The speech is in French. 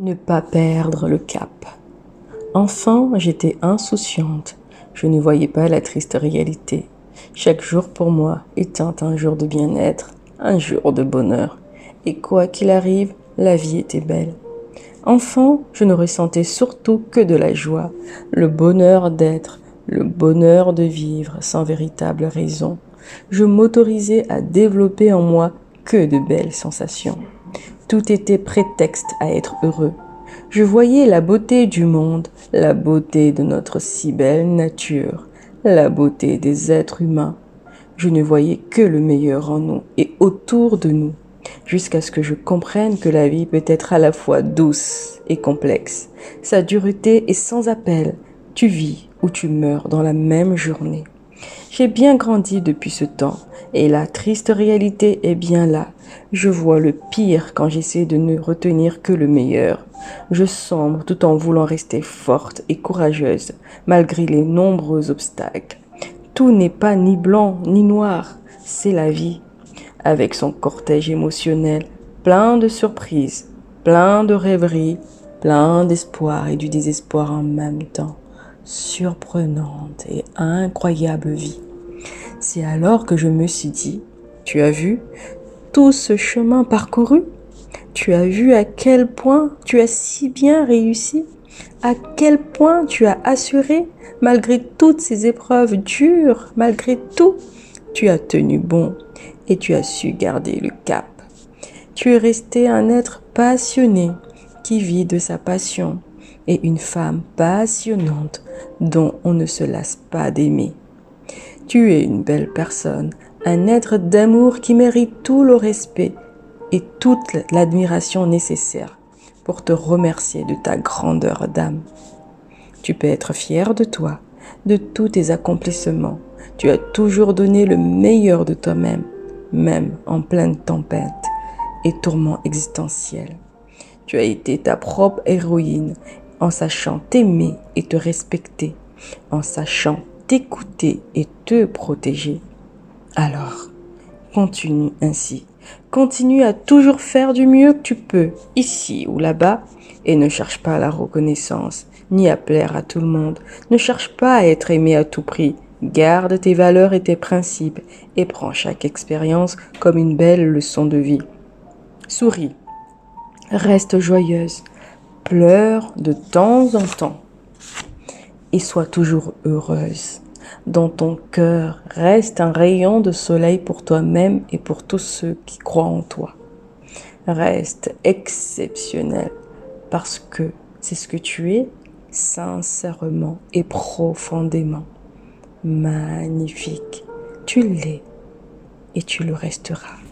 Ne pas perdre le cap. Enfant, j'étais insouciante. Je ne voyais pas la triste réalité. Chaque jour pour moi était un jour de bien-être, un jour de bonheur. Et quoi qu'il arrive, la vie était belle. Enfant, je ne ressentais surtout que de la joie, le bonheur d'être, le bonheur de vivre sans véritable raison. Je m'autorisais à développer en moi que de belles sensations. Tout était prétexte à être heureux. Je voyais la beauté du monde, la beauté de notre si belle nature, la beauté des êtres humains. Je ne voyais que le meilleur en nous et autour de nous, jusqu'à ce que je comprenne que la vie peut être à la fois douce et complexe. Sa dureté est sans appel. Tu vis ou tu meurs dans la même journée. J'ai bien grandi depuis ce temps, et la triste réalité est bien là. Je vois le pire quand j'essaie de ne retenir que le meilleur. Je sombre tout en voulant rester forte et courageuse, malgré les nombreux obstacles. Tout n'est pas ni blanc ni noir, c'est la vie, avec son cortège émotionnel, plein de surprises, plein de rêveries, plein d'espoir et du désespoir en même temps surprenante et incroyable vie. C'est alors que je me suis dit, tu as vu tout ce chemin parcouru? Tu as vu à quel point tu as si bien réussi? À quel point tu as assuré, malgré toutes ces épreuves dures, malgré tout, tu as tenu bon et tu as su garder le cap. Tu es resté un être passionné qui vit de sa passion et une femme passionnante dont on ne se lasse pas d'aimer. Tu es une belle personne, un être d'amour qui mérite tout le respect et toute l'admiration nécessaire pour te remercier de ta grandeur d'âme. Tu peux être fier de toi, de tous tes accomplissements. Tu as toujours donné le meilleur de toi-même, même en pleine tempête et tourments existentiels. Tu as été ta propre héroïne en sachant t'aimer et te respecter, en sachant t'écouter et te protéger. Alors, continue ainsi. Continue à toujours faire du mieux que tu peux, ici ou là-bas, et ne cherche pas la reconnaissance, ni à plaire à tout le monde. Ne cherche pas à être aimé à tout prix. Garde tes valeurs et tes principes, et prends chaque expérience comme une belle leçon de vie. Souris. Reste joyeuse pleure de temps en temps et sois toujours heureuse. Dans ton cœur reste un rayon de soleil pour toi-même et pour tous ceux qui croient en toi. Reste exceptionnel parce que c'est ce que tu es sincèrement et profondément. Magnifique. Tu l'es et tu le resteras.